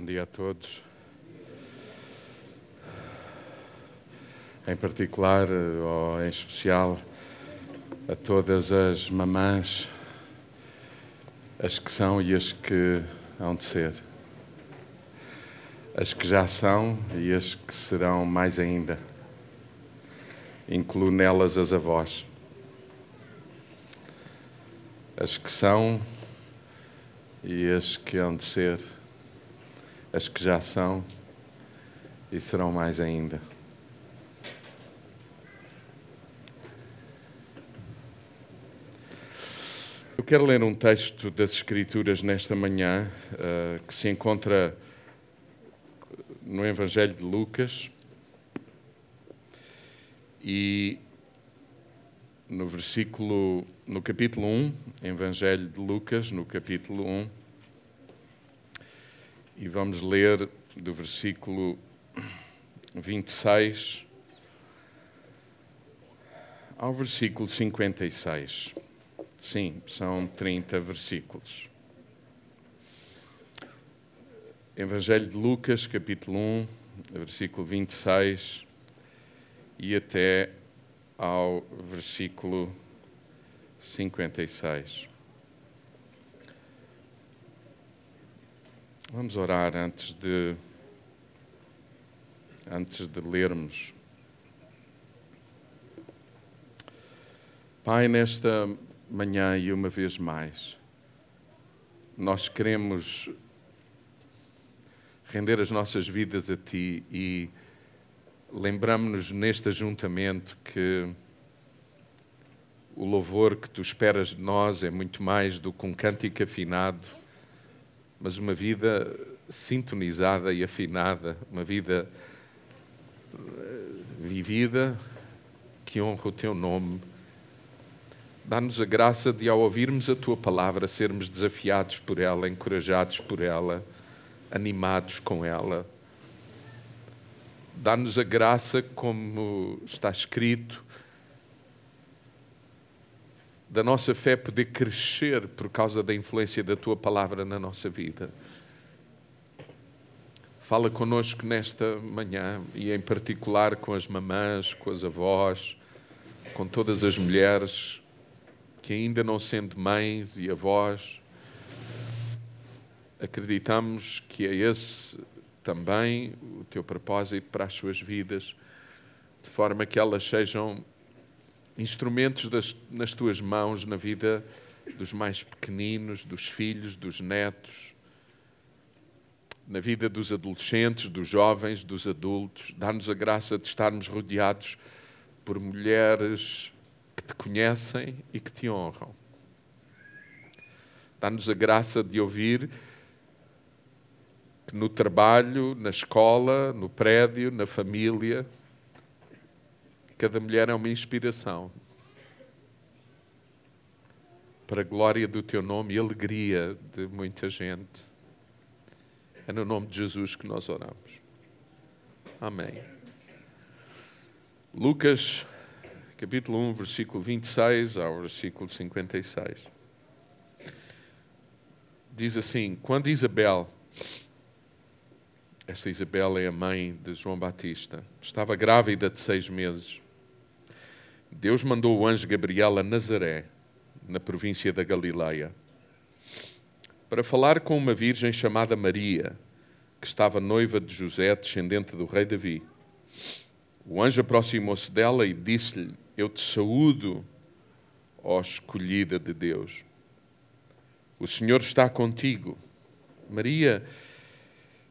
Bom dia a todos. Em particular, ou em especial, a todas as mamãs, as que são e as que hão de ser. As que já são e as que serão mais ainda. Incluo nelas as avós. As que são e as que hão de ser, as que já são e serão mais ainda. Eu quero ler um texto das Escrituras nesta manhã uh, que se encontra no Evangelho de Lucas e no versículo, no capítulo 1, Evangelho de Lucas, no capítulo 1, e vamos ler do versículo 26 ao versículo 56. Sim, são 30 versículos. Evangelho de Lucas, capítulo 1, versículo 26 e até ao versículo 56. Vamos orar antes de antes de lermos. Pai, nesta manhã e uma vez mais, nós queremos render as nossas vidas a Ti e lembramos-nos neste ajuntamento que o louvor que tu esperas de nós é muito mais do que um cântico afinado, mas uma vida sintonizada e afinada, uma vida eh, vivida que honra o teu nome. Dá-nos a graça de, ao ouvirmos a tua palavra, sermos desafiados por ela, encorajados por ela, animados com ela Dá-nos a graça, como está escrito, da nossa fé poder crescer por causa da influência da tua palavra na nossa vida. Fala conosco nesta manhã e, em particular, com as mamãs, com as avós, com todas as mulheres que, ainda não sendo mães e avós, acreditamos que é esse também o teu propósito para as suas vidas, de forma que elas sejam instrumentos das, nas tuas mãos na vida dos mais pequeninos, dos filhos, dos netos, na vida dos adolescentes, dos jovens, dos adultos. Dá-nos a graça de estarmos rodeados por mulheres que te conhecem e que te honram. Dá-nos a graça de ouvir que no trabalho, na escola, no prédio, na família, cada mulher é uma inspiração para a glória do teu nome e alegria de muita gente. É no nome de Jesus que nós oramos. Amém. Lucas, capítulo 1, versículo 26 ao versículo 56. Diz assim: Quando Isabel esta Isabel é a mãe de João Batista. Estava grávida de seis meses. Deus mandou o anjo Gabriel a Nazaré, na província da Galileia, para falar com uma virgem chamada Maria, que estava noiva de José, descendente do rei Davi. O anjo aproximou-se dela e disse-lhe: Eu te saúdo, ó escolhida de Deus. O Senhor está contigo. Maria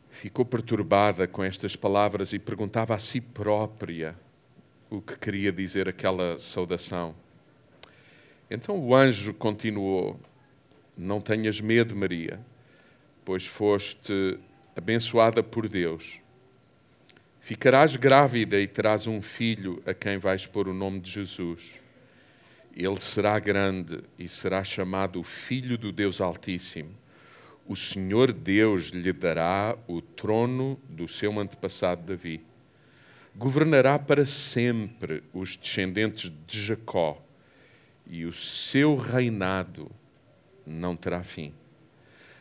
ficou perturbada com estas palavras e perguntava a si própria o que queria dizer aquela saudação. Então o anjo continuou: Não tenhas medo, Maria, pois foste abençoada por Deus. Ficarás grávida e terás um filho a quem vais pôr o nome de Jesus. Ele será grande e será chamado Filho do Deus Altíssimo o Senhor Deus lhe dará o trono do seu antepassado Davi. Governará para sempre os descendentes de Jacó, e o seu reinado não terá fim.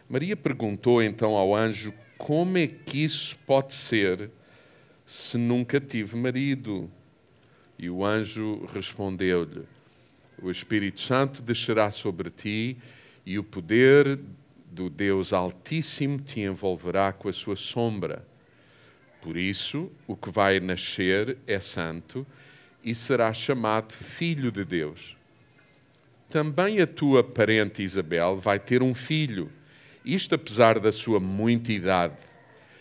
Maria perguntou então ao anjo: Como é que isso pode ser se nunca tive marido? E o anjo respondeu-lhe: O Espírito Santo descerá sobre ti e o poder do Deus Altíssimo te envolverá com a sua sombra. Por isso, o que vai nascer é santo e será chamado Filho de Deus. Também a tua parente Isabel vai ter um filho isto apesar da sua muita idade.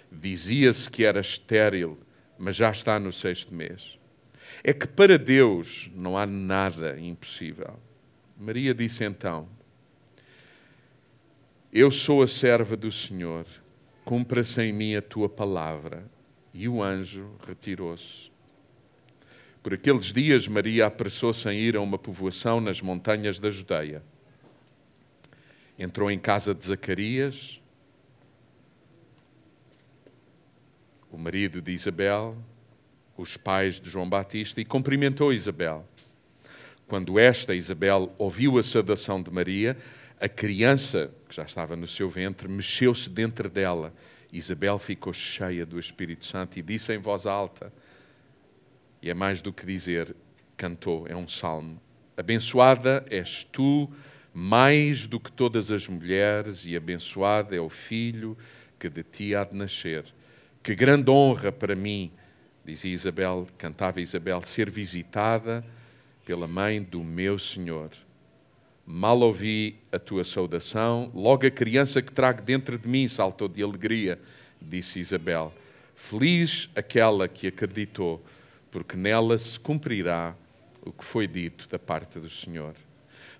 Dizia-se que era estéril, mas já está no sexto mês. É que para Deus não há nada impossível. Maria disse então: Eu sou a serva do Senhor, cumpra-se em mim a tua palavra. E o anjo retirou-se. Por aqueles dias, Maria apressou-se em ir a uma povoação nas montanhas da Judeia entrou em casa de Zacarias, o marido de Isabel, os pais de João Batista, e cumprimentou Isabel. Quando esta, Isabel, ouviu a saudação de Maria, a criança que já estava no seu ventre mexeu-se dentro dela. Isabel ficou cheia do Espírito Santo e disse em voz alta, e é mais do que dizer, cantou, é um salmo: Abençoada és tu mais do que todas as mulheres, e abençoado é o filho que de ti há de nascer. Que grande honra para mim, dizia Isabel, cantava Isabel, ser visitada pela mãe do meu Senhor. Mal ouvi a tua saudação, logo a criança que trago dentro de mim saltou de alegria, disse Isabel. Feliz aquela que acreditou, porque nela se cumprirá o que foi dito da parte do Senhor.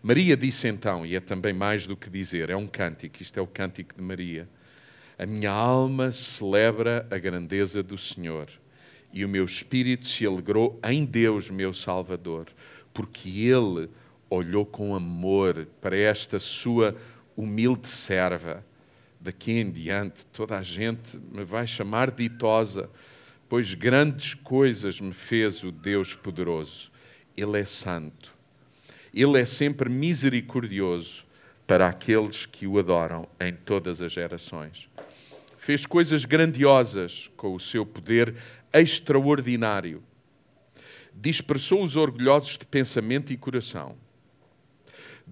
Maria disse então, e é também mais do que dizer, é um cântico, isto é o cântico de Maria. A minha alma celebra a grandeza do Senhor e o meu espírito se alegrou em Deus, meu Salvador, porque Ele olhou com amor para esta sua humilde serva. Daqui em diante, toda a gente me vai chamar ditosa, pois grandes coisas me fez o Deus poderoso. Ele é santo ele é sempre misericordioso para aqueles que o adoram em todas as gerações. Fez coisas grandiosas com o seu poder extraordinário. Dispersou os orgulhosos de pensamento e coração.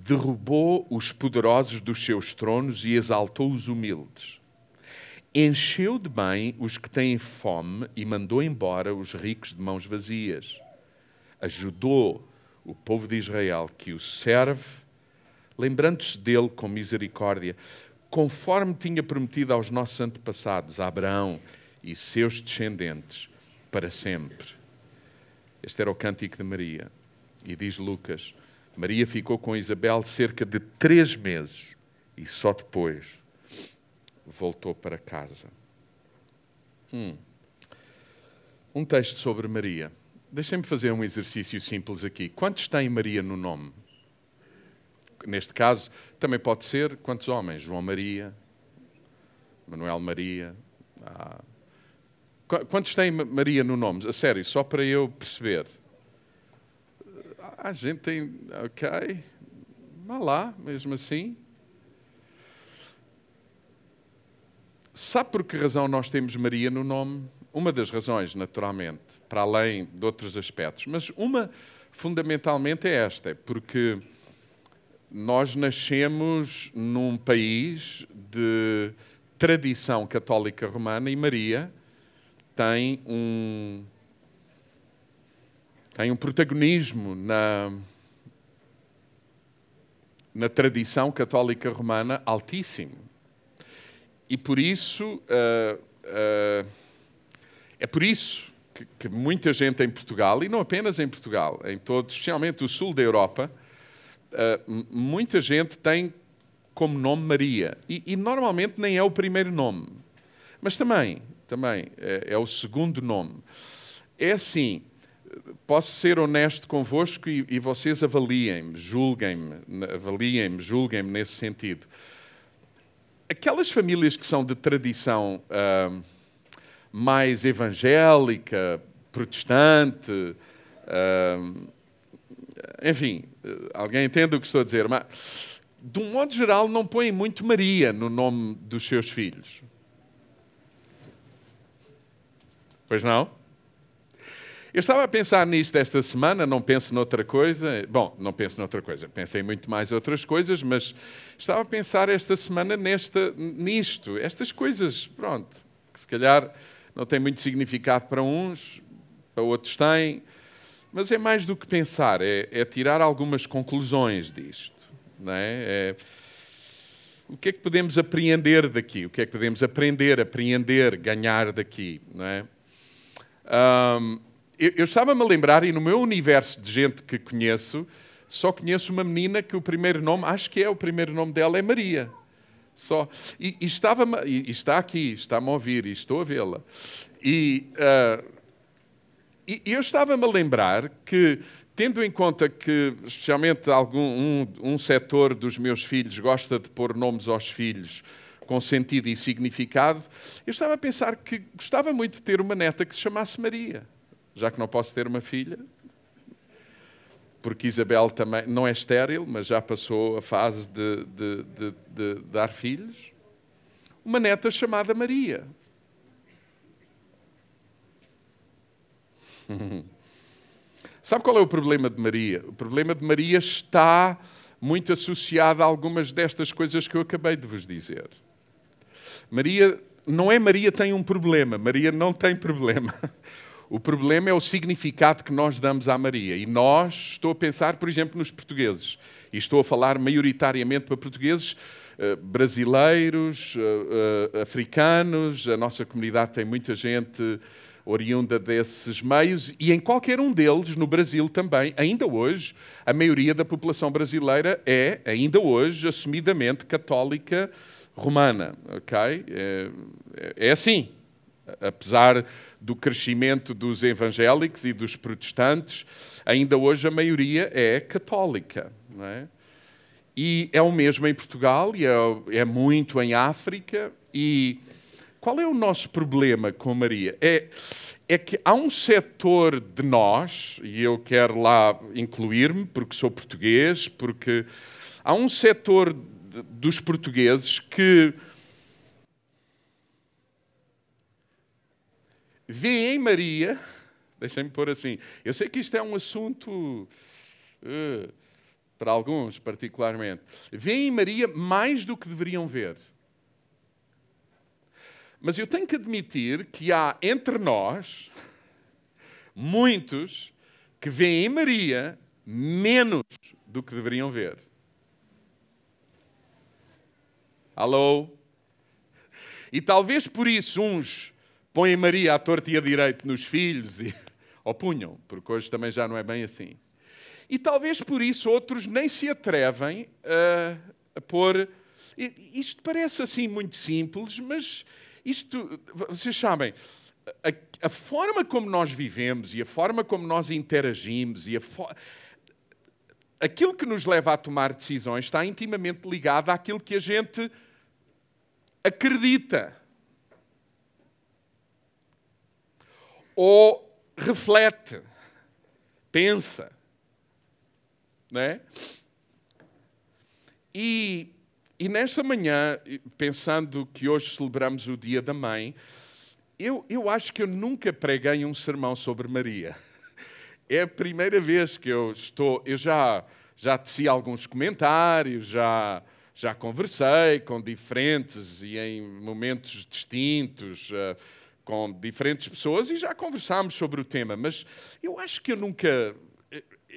Derrubou os poderosos dos seus tronos e exaltou os humildes. Encheu de bem os que têm fome e mandou embora os ricos de mãos vazias. Ajudou o povo de Israel que o serve, lembrando-se dele com misericórdia, conforme tinha prometido aos nossos antepassados, Abraão e seus descendentes, para sempre. Este era o cântico de Maria. E diz Lucas: Maria ficou com Isabel cerca de três meses e só depois voltou para casa. Hum. Um texto sobre Maria. Deixem-me fazer um exercício simples aqui. Quantos têm Maria no nome? Neste caso, também pode ser quantos homens? João Maria, Manuel Maria. Ah. Quantos têm Maria no nome? A sério, só para eu perceber. A gente tem. Ok. Vá lá, mesmo assim. Sabe por que razão nós temos Maria no nome? Uma das razões, naturalmente, para além de outros aspectos, mas uma fundamentalmente é esta, porque nós nascemos num país de tradição católica romana e Maria tem um tem um protagonismo na na tradição católica romana altíssimo. E por isso uh, uh, é por isso que, que, muita gente em Portugal, e não apenas em Portugal, em todo, especialmente o sul da Europa, uh, muita gente tem como nome Maria. E, e, normalmente nem é o primeiro nome, mas também, também é, é o segundo nome. É assim, posso ser honesto convosco e, e vocês avaliem-me, julguem-me, avaliem-me, julguem-me nesse sentido. Aquelas famílias que são de tradição uh, mais evangélica, protestante, uh, enfim, alguém entende o que estou a dizer, mas de um modo geral, não põem muito Maria no nome dos seus filhos. Pois não? Eu estava a pensar nisto esta semana, não penso noutra coisa. Bom, não penso noutra coisa, pensei muito mais outras coisas, mas estava a pensar esta semana nesta, nisto, estas coisas, pronto, que se calhar não têm muito significado para uns, para outros têm, mas é mais do que pensar, é, é tirar algumas conclusões disto. Não é? é? O que é que podemos apreender daqui? O que é que podemos aprender, apreender, ganhar daqui? Não é? Um, eu, eu estava-me a lembrar, e no meu universo de gente que conheço, só conheço uma menina que o primeiro nome, acho que é o primeiro nome dela, é Maria. Só. E, e, estava, e está aqui, está-me a ouvir, e estou a vê-la. E, uh, e eu estava-me a lembrar que, tendo em conta que, especialmente, algum, um, um setor dos meus filhos gosta de pôr nomes aos filhos com sentido e significado, eu estava a pensar que gostava muito de ter uma neta que se chamasse Maria, já que não posso ter uma filha, porque Isabel também não é estéril, mas já passou a fase de, de, de, de dar filhos. Uma neta chamada Maria. Sabe qual é o problema de Maria? O problema de Maria está muito associado a algumas destas coisas que eu acabei de vos dizer. Maria, não é Maria tem um problema, Maria não tem problema. O problema é o significado que nós damos à Maria. E nós, estou a pensar, por exemplo, nos portugueses. E estou a falar maioritariamente para portugueses, eh, brasileiros, eh, eh, africanos. A nossa comunidade tem muita gente oriunda desses meios, e em qualquer um deles, no Brasil também, ainda hoje, a maioria da população brasileira é, ainda hoje, assumidamente católica romana. ok? É, é assim. Apesar do crescimento dos evangélicos e dos protestantes, ainda hoje a maioria é católica. Não é? E é o mesmo em Portugal, e é, é muito em África, e qual é o nosso problema com Maria? É, é que há um setor de nós, e eu quero lá incluir-me, porque sou português, porque há um setor dos portugueses que vê em Maria, deixem-me pôr assim, eu sei que isto é um assunto. Uh, para alguns, particularmente, vêem em Maria mais do que deveriam ver. Mas eu tenho que admitir que há entre nós muitos que veem em Maria menos do que deveriam ver. Alô? E talvez por isso uns põem Maria à torta e à direita nos filhos, e, ou punham, porque hoje também já não é bem assim. E talvez por isso outros nem se atrevem a, a pôr. Isto parece assim muito simples, mas isto, vocês sabem, a, a, forma como nós vivemos e a forma como nós interagimos e a aquilo que nos leva a tomar decisões está intimamente ligado àquilo que a gente acredita ou reflete, pensa, não é? E e nesta manhã, pensando que hoje celebramos o Dia da Mãe, eu, eu acho que eu nunca preguei um sermão sobre Maria. É a primeira vez que eu estou. Eu já, já teci alguns comentários, já, já conversei com diferentes e em momentos distintos. Uh, com diferentes pessoas e já conversámos sobre o tema, mas eu acho que eu nunca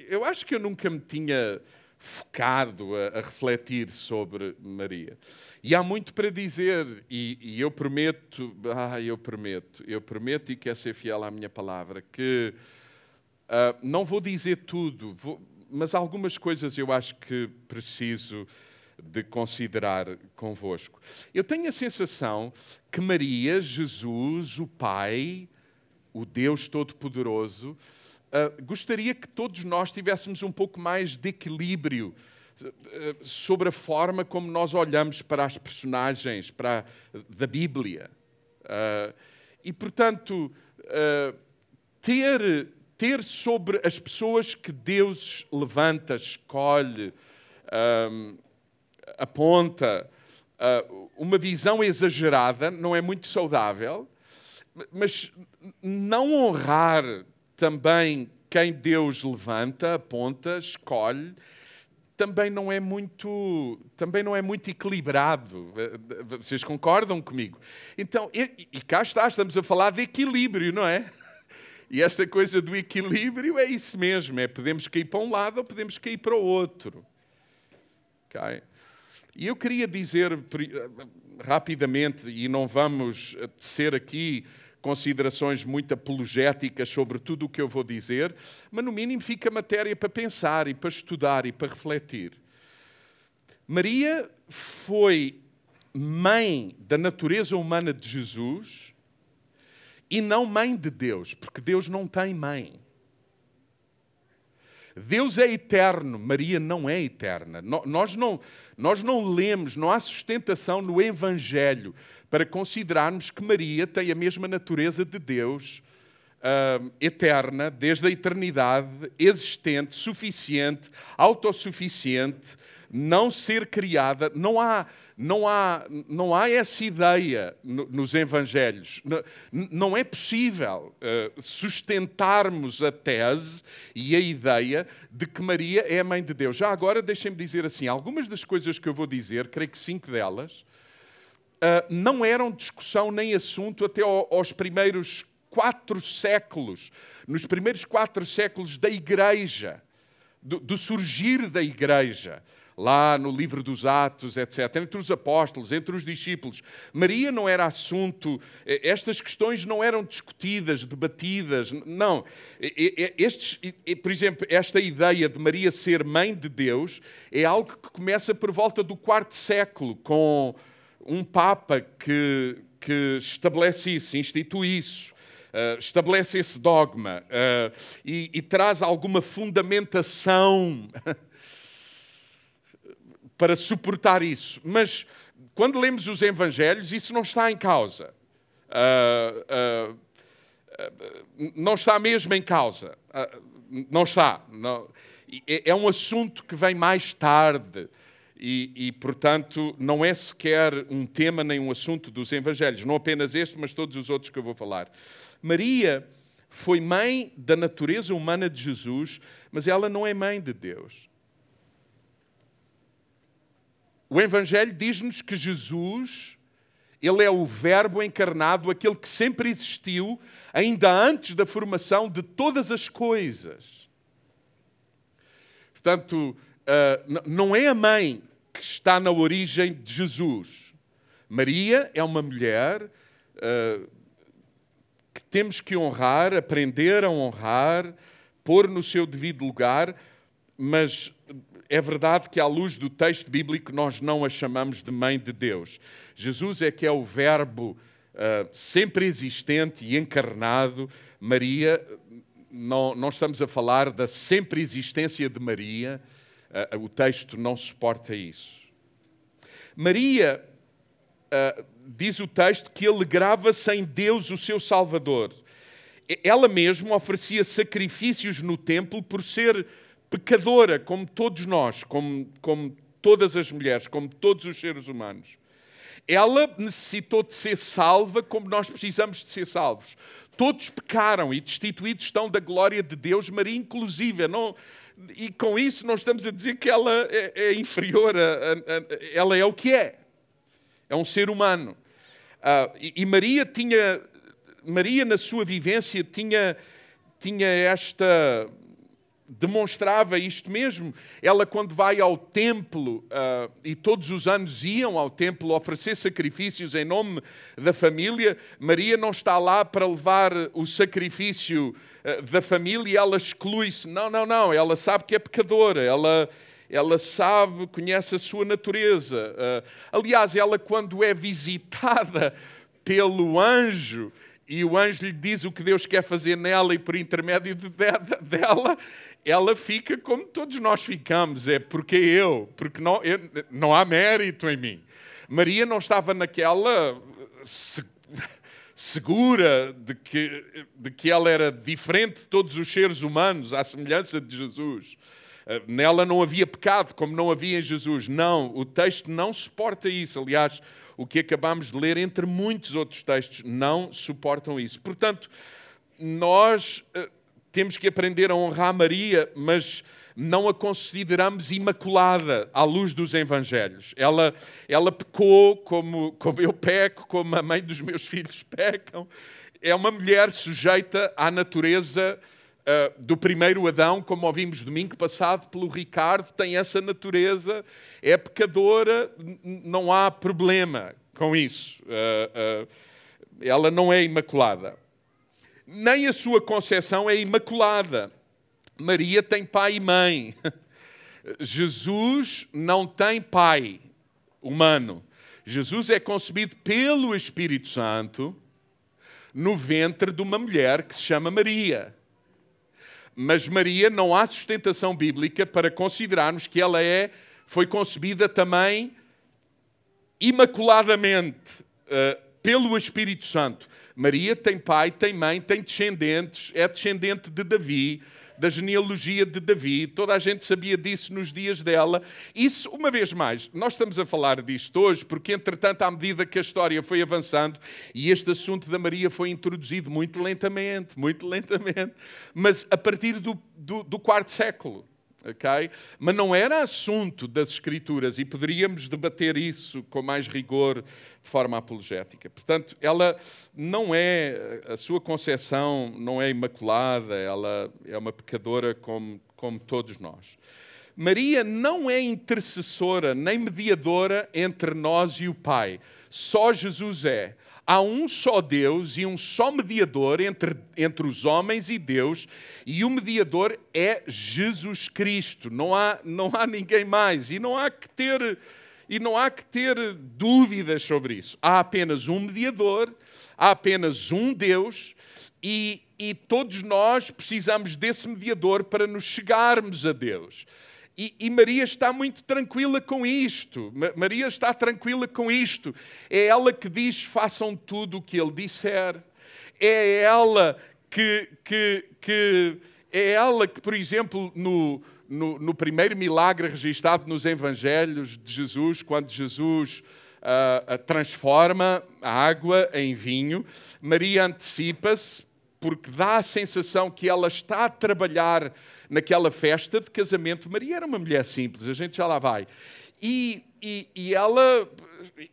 eu acho que eu nunca me tinha focado a, a, refletir sobre Maria. E há muito para dizer, e, e, eu prometo, ah, eu prometo, eu prometo e quero ser fiel à minha palavra, que uh, não vou dizer tudo, vou, mas algumas coisas eu acho que preciso de considerar convosco. Eu tenho a sensação que Maria, Jesus, o Pai, o Deus Todo-Poderoso, Uh, gostaria que todos nós tivéssemos um pouco mais de equilíbrio uh, sobre a forma como nós olhamos para as personagens para, da Bíblia. Uh, e, portanto, ter, ter sobre as pessoas que Deus levanta, escolhe, aponta uh, uma visão exagerada, não é muito saudável, mas não honrar também quem Deus levanta, aponta, escolhe, também não é muito, também não é muito equilibrado. Vocês concordam comigo? Então, e, e cá está, estamos a falar de equilíbrio, não é? E esta coisa do equilíbrio é isso mesmo, é podemos cair para um lado ou podemos cair para o outro. Okay? E eu queria dizer rapidamente, e não vamos tecer aqui considerações muito apologéticas sobre tudo o que eu vou dizer, mas no mínimo fica matéria para pensar e para estudar e para refletir. Maria foi mãe da natureza humana de Jesus e não mãe de Deus, porque Deus não tem mãe. Deus é eterno, Maria não é eterna. Nós não, nós não lemos, não há sustentação no Evangelho para considerarmos que Maria tem a mesma natureza de Deus, uh, eterna, desde a eternidade, existente, suficiente, autossuficiente, não ser criada. Não há, não há, não há essa ideia nos Evangelhos. Não é possível uh, sustentarmos a tese e a ideia de que Maria é a mãe de Deus. Já agora, deixem-me dizer assim: algumas das coisas que eu vou dizer, creio que cinco delas, uh, não eram discussão nem assunto até aos primeiros quatro séculos, nos primeiros quatro séculos da Igreja, do, do surgir da Igreja lá no livro dos Atos, etc., entre os apóstolos, entre os discípulos. Maria não era assunto, eh, estas questões não eram discutidas, debatidas, não. Estes, por exemplo, esta ideia de Maria ser mãe de Deus é algo que começa por volta do quarto século, com um Papa que, que estabelece isso, institui isso. Uh, estabelece esse dogma uh, e, e, traz alguma fundamentação para suportar isso. Mas quando lemos os Evangelhos, isso não está em causa. Uh, não está mesmo em causa. não está. Não. É, é um assunto que vem mais tarde e, e, portanto, não é sequer um tema nem um assunto dos Evangelhos, não apenas este, mas todos os outros que eu vou falar. Maria foi mãe da natureza humana de Jesus, mas ela não é mãe de Deus. O Evangelho diz-nos que Jesus, ele é o Verbo encarnado, aquele que sempre existiu, ainda antes da formação de todas as coisas. Portanto, uh, não é a mãe que está na origem de Jesus. Maria é uma mulher uh, que temos que honrar, aprender a honrar, pôr no seu devido lugar, mas é verdade que, à luz do texto bíblico, nós não a chamamos de mãe de Deus. Jesus é que é o Verbo uh, sempre existente e encarnado. Maria, não, não estamos a falar da sempre existência de Maria, uh, o texto não suporta isso. Maria, uh, diz o texto, que alegrava-se em Deus, o seu Salvador. Ela mesma oferecia sacrifícios no templo por ser pecadora, como todos nós, como, como todas as mulheres, como todos os seres humanos. Ela necessitou de ser salva como nós precisamos de ser salvos. Todos pecaram e destituídos estão da glória de Deus, Maria inclusive. Não, e com isso não estamos a dizer que ela é, é inferior, a, a, a, ela é o que é. É um ser humano. Uh, e, e, Maria tinha, Maria na sua vivência tinha, tinha esta, demonstrava isto mesmo. Ela, quando vai ao templo, uh, e todos os anos iam ao templo oferecer sacrifícios em nome da família, Maria não está lá para levar o sacrifício uh, da família e ela exclui-se. Não, não, não. Ela sabe que é pecadora. Ela. Ela sabe, conhece a sua natureza. Uh, aliás, ela, quando é visitada pelo anjo, e o anjo lhe diz o que Deus quer fazer nela e por intermédio de, de, dela, ela fica como todos nós ficamos, é porque eu, porque não, eu, não há mérito em mim. Maria não estava naquela se, segura de que, de que ela era diferente de todos os seres humanos, à semelhança de Jesus. Uh, nela não havia pecado, como não havia em Jesus. Não, o texto não suporta isso. Aliás, o que acabamos de ler, entre muitos outros textos, não suportam isso. Portanto, nós uh, temos que aprender a honrar Maria, mas não a consideramos imaculada à luz dos Evangelhos. Ela, ela pecou como, como eu peco, como a mãe dos meus filhos pecam. É uma mulher sujeita à natureza uh, do primeiro Adão, como ouvimos domingo passado pelo Ricardo, tem essa natureza, é pecadora, não há problema com isso. Uh, uh, ela não é imaculada. Nem a sua concepção é imaculada. Maria tem pai e mãe. Jesus não tem pai humano. Jesus é concebido pelo Espírito Santo no ventre de uma mulher que se chama Maria. Mas Maria não há sustentação bíblica para considerarmos que ela é foi concebida também imaculadamente uh, pelo Espírito Santo. Maria tem pai, tem mãe, tem descendentes, é descendente de Davi, da genealogia de Davi, toda a gente sabia disso nos dias dela. Isso, uma vez mais, nós estamos a falar disto hoje, porque entretanto, à medida que a história foi avançando e este assunto da Maria foi introduzido muito lentamente, muito lentamente, mas a partir do, do, do quarto século. Okay? Mas não era assunto das Escrituras e poderíamos debater isso com mais rigor de forma apologética. Portanto, ela não é, a sua concepção não é imaculada, ela é uma pecadora como, como todos nós. Maria não é intercessora nem mediadora entre nós e o Pai. Só Jesus é há um só Deus e um só mediador entre, entre os homens e Deus, e o mediador é Jesus Cristo. Não há, não há ninguém mais. E não há que ter e não há que ter dúvidas sobre isso. Há apenas um mediador, há apenas um Deus, e, e todos nós precisamos desse mediador para nos chegarmos a Deus. E, e, Maria está muito tranquila com isto. Maria está tranquila com isto. É ela que diz: façam tudo o que ele disser. É ela que, que, que é ela que, por exemplo, no, no, no primeiro milagre registrado nos Evangelhos de Jesus, quando Jesus uh, transforma a água em vinho, Maria antecipa-se porque dá a sensação que ela está a trabalhar naquela festa de casamento. Maria era uma mulher simples, a gente já lá vai. E, e, e ela,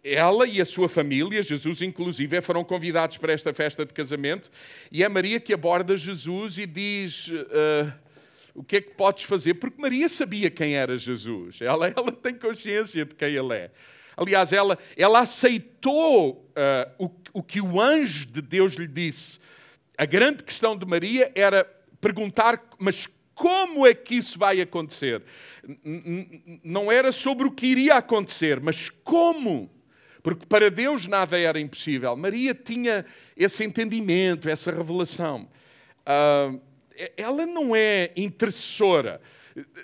ela e a sua família, Jesus inclusive, foram convidados para esta festa de casamento, e é Maria que aborda Jesus e diz. Uh, o que é que podes fazer? Porque Maria sabia quem era Jesus, ela, ela tem consciência de quem ele é. Aliás, ela, ela aceitou uh, o, o que o anjo de Deus lhe disse. A grande questão de Maria era perguntar, mas como é que isso vai acontecer? Não era sobre o que iria acontecer, mas como? Porque para Deus nada era impossível. Maria tinha esse entendimento, essa revelação. Uh, ela não é intercessora.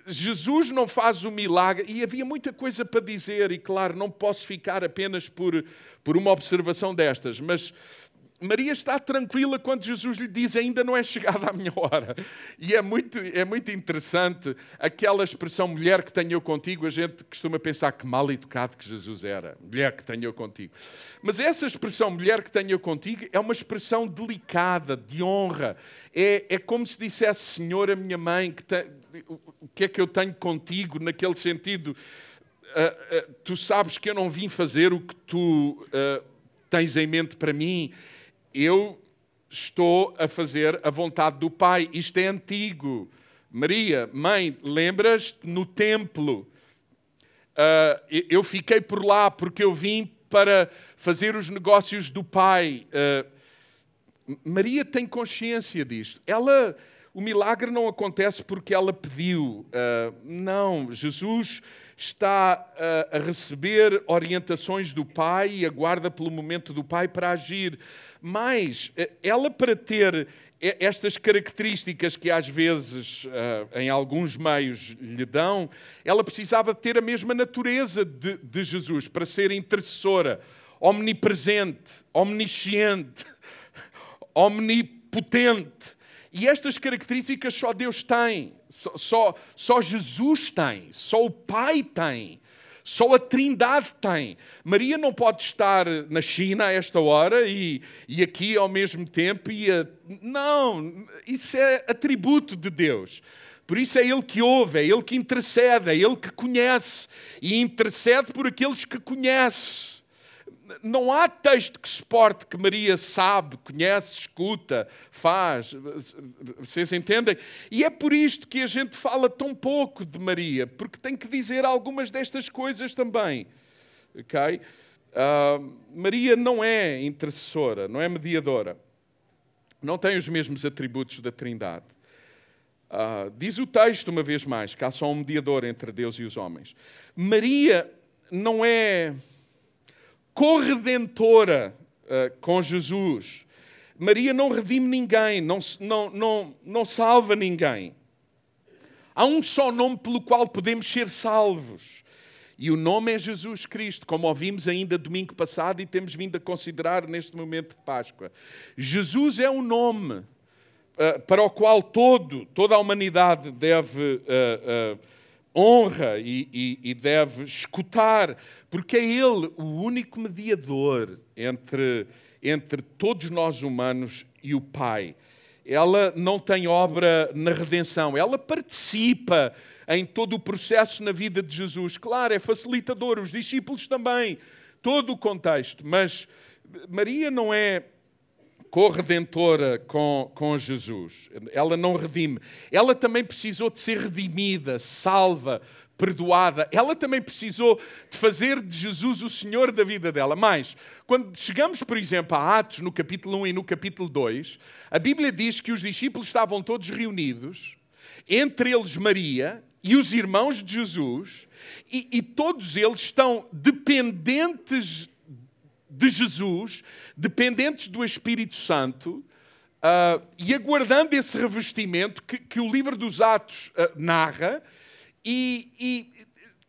Jesus não faz o milagre, e havia muita coisa para dizer, e claro, não posso ficar apenas por, por uma observação destas, mas Maria está tranquila quando Jesus lhe diz: Ainda não é chegada a minha hora. E é muito, é muito interessante aquela expressão mulher que tenho eu contigo. A gente costuma pensar que mal educado que Jesus era, mulher que tenho eu contigo. Mas essa expressão mulher que tenho eu contigo é uma expressão delicada, de honra. É, é como se dissesse: Senhora, minha mãe, que te, o que é que eu tenho contigo, naquele sentido. Uh, uh, tu sabes que eu não vim fazer o que tu uh, tens em mente para mim eu estou a fazer a vontade do Pai. Isto é antigo. Maria, mãe, lembras no templo? Uh, eu fiquei por lá porque eu vim para fazer os negócios do Pai. Uh, Maria tem consciência disto. Ela, o milagre não acontece porque ela pediu. Uh, não, Jesus está a, a receber orientações do Pai e aguarda pelo momento do Pai para agir. Mas eh, ela, para ter estas características que às vezes eh, em alguns meios lhe dão, ela precisava ter a mesma natureza de, de Jesus para ser intercessora, omnipresente, omnisciente, omnipotente. E estas características só Deus tem, só, só, só Jesus tem, só o Pai tem. Só a Trindade tem. Maria não pode estar na China a esta hora e, e aqui ao mesmo tempo. A... Não, isso é atributo de Deus. Por isso é Ele que ouve, é Ele que intercede, é Ele que conhece e intercede por aqueles que conhece não há texto que suporte que Maria sabe, conhece, escuta, faz. Vocês entendem? E é por isto que a gente fala tão pouco de Maria, porque tem que dizer algumas destas coisas também. Ok? Uh, Maria não é intercessora, não é mediadora. Não tem os mesmos atributos da Trindade. Uh, diz o texto, uma vez mais, que há só um mediador entre Deus e os homens. Maria não é corredentora uh, com Jesus. Maria não redime ninguém, não, não, não, não salva ninguém. Há um só nome pelo qual podemos ser salvos. E o nome é Jesus Cristo, como ouvimos ainda domingo passado e temos vindo a considerar neste momento de Páscoa. Jesus é um nome uh, para o qual todo, toda a humanidade deve uh, uh, honra e, e, e, deve escutar, porque é Ele o único mediador entre, entre todos nós humanos e o Pai. Ela não tem obra na redenção, ela participa em todo o processo na vida de Jesus. Claro, é facilitador, os discípulos também, todo o contexto, mas Maria não é corredentora com, com Jesus. Ela não redime. Ela também precisou de ser redimida, salva, perdoada. Ela também precisou de fazer de Jesus o Senhor da vida dela. Mas, quando chegamos, por exemplo, a Atos, no capítulo 1 e no capítulo 2, a Bíblia diz que os discípulos estavam todos reunidos, entre eles Maria e os irmãos de Jesus, e, e todos eles estão dependentes de Jesus, dependentes do Espírito Santo, uh, e aguardando esse revestimento que, que o livro dos Atos uh, narra, e, e,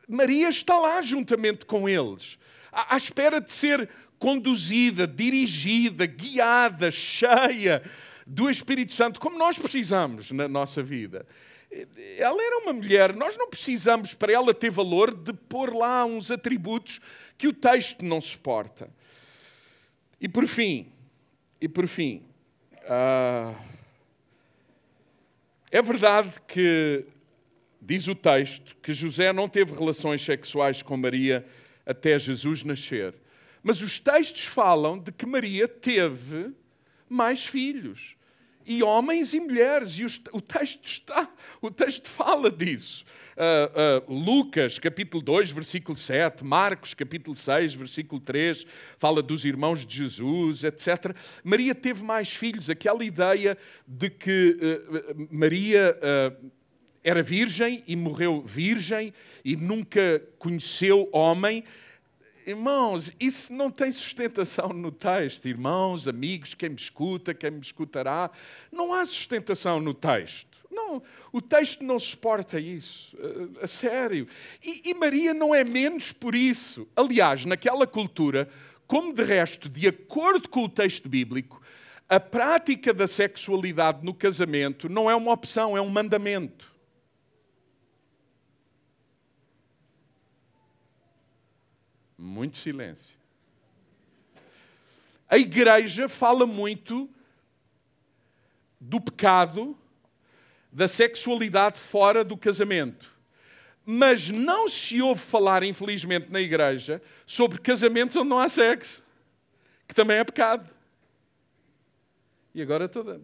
Maria está lá juntamente com eles, à, à espera de ser conduzida, dirigida, guiada, cheia do Espírito Santo, como nós precisamos na nossa vida. Ela era uma mulher, nós não precisamos, para ela ter valor, de pôr lá uns atributos que o texto não suporta. E por fim, e por fim, uh, é verdade que, diz o texto, que José não teve relações sexuais com Maria até Jesus nascer. Mas os textos falam de que Maria teve mais filhos. E homens e mulheres. E o texto está, o texto fala disso uh, Lucas, capítulo 2, versículo 7, Marcos, capítulo 6, versículo 3, fala dos irmãos de Jesus, etc. Maria teve mais filhos, aquela ideia de que uh, Maria era virgem e morreu virgem e nunca conheceu homem. Irmãos, isso não tem sustentação no texto. Irmãos, amigos, quem me escuta, quem me escutará. Não há sustentação no texto. Não, o texto não suporta isso, a, a sério. E, e Maria não é menos por isso. Aliás, naquela cultura, como de resto, de acordo com o texto bíblico, a prática da sexualidade no casamento não é uma opção, é um mandamento. Muito silêncio. A igreja fala muito do pecado da sexualidade fora do casamento. Mas não se ouve falar, infelizmente, na igreja sobre casamentos onde não há sexo, que também é pecado. E agora toda.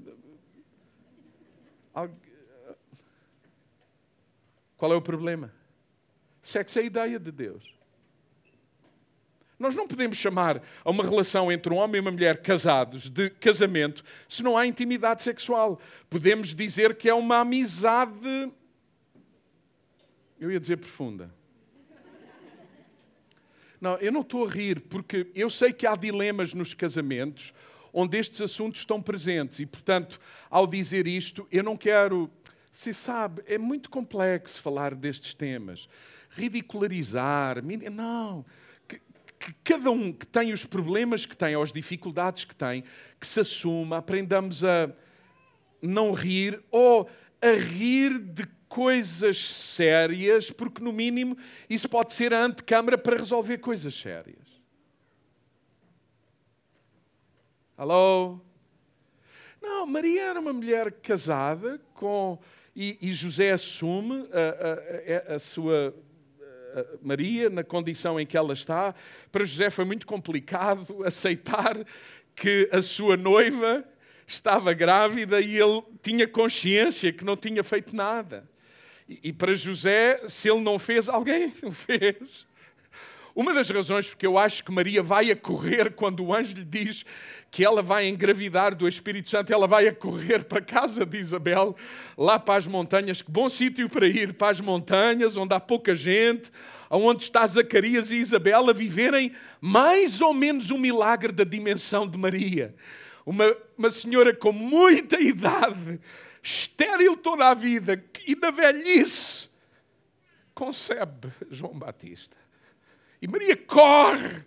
Qual é o problema? Sexo é a ideia de Deus. Nós não podemos chamar a uma relação entre um homem e uma mulher casados de casamento se não há intimidade sexual. Podemos dizer que é uma amizade. Eu ia dizer profunda. Não, eu não estou a rir, porque eu sei que há dilemas nos casamentos onde estes assuntos estão presentes e, portanto, ao dizer isto, eu não quero. Se sabe, é muito complexo falar destes temas. Ridicularizar. Não que cada um que tem os problemas que tem, ou as dificuldades que tem, que se assuma, aprendamos a, não rir ou a rir de coisas sérias, porque no mínimo isso pode ser a antecâmara para resolver coisas sérias. Alô? Não, Maria era uma mulher casada com. E, e José assume a, a, a sua Maria na condição em que ela está. Para José foi muito complicado aceitar que a sua noiva estava grávida e ele tinha consciência que não tinha feito nada. E, e para José, se ele não fez, alguém o fez. Uma das razões porque eu acho que Maria vai a correr quando o anjo lhe diz que ela vai engravidar do Espírito Santo, ela vai a correr para a casa de Isabel, lá para as montanhas. Que bom sítio para ir, para as montanhas, onde há pouca gente, onde está Zacarias e Isabel a viverem mais ou menos um milagre da dimensão de Maria. Uma, uma senhora com muita idade, estéril toda a vida, e na velhice concebe João Batista. E Maria corre,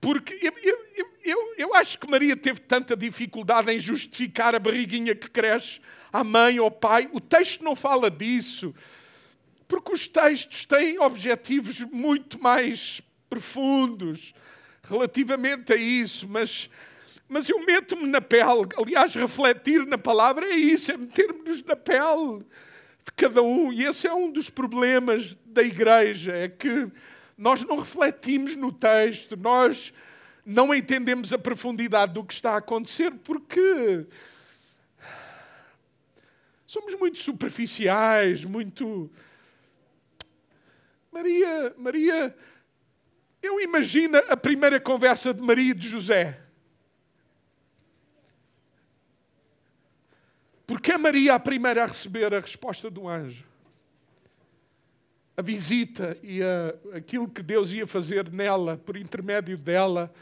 porque eu, eu, eu, eu, acho que Maria teve tanta dificuldade em justificar a barriguinha que cresce à mãe ou ao pai. O texto não fala disso, porque os textos têm objetivos muito mais profundos relativamente a isso, mas, mas eu meto-me na pele. Aliás, refletir na palavra é isso, é meter-nos na pele de cada um. E esse é um dos problemas da igreja, é que nós não refletimos no texto, nós não entendemos a profundidade do que está a acontecer porque somos muito superficiais, muito. Maria, Maria, eu imagino a primeira conversa de Maria e de José. Porque é Maria a primeira a receber a resposta do anjo? A visita e a, aquilo que Deus ia fazer nela, por intermédio dela,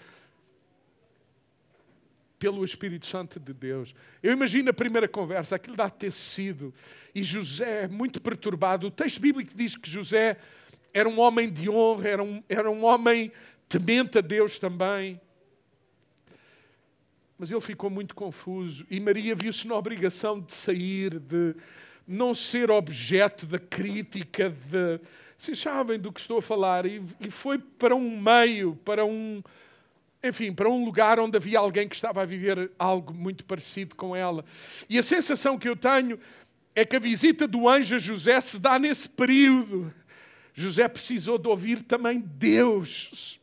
pelo Espírito Santo de Deus. Eu imagino a primeira conversa, aquilo dá ter sido, e José, muito perturbado. O texto bíblico diz que José era um homem de honra, era um, era um homem temente a Deus também. Mas ele ficou muito confuso e Maria viu-se na obrigação de sair, de, não ser objeto da crítica, de, vocês sabem do que estou a falar, e, e foi para um meio, para um, enfim, para um lugar onde havia alguém que estava a viver algo muito parecido com ela. E a sensação que eu tenho é que a visita do anjo a José se dá nesse período. José precisou de ouvir também Deus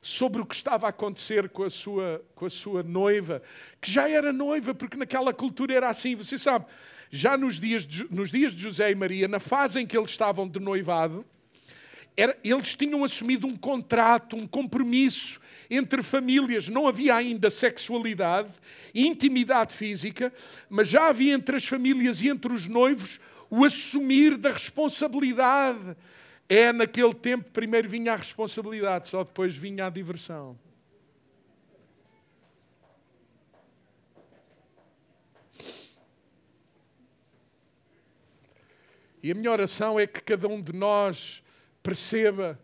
sobre o que estava a acontecer com a sua, com a sua noiva, que já era noiva, porque naquela cultura era assim, você sabe, já nos dias, de, nos dias de José e Maria, na fase em que eles estavam de noivado, era, eles tinham assumido um contrato, um compromisso entre famílias. Não havia ainda sexualidade, intimidade física, mas já havia entre as famílias e entre os noivos o assumir da responsabilidade. É naquele tempo, primeiro vinha a responsabilidade, só depois vinha a diversão. E a minha oração é que cada um de nós perceba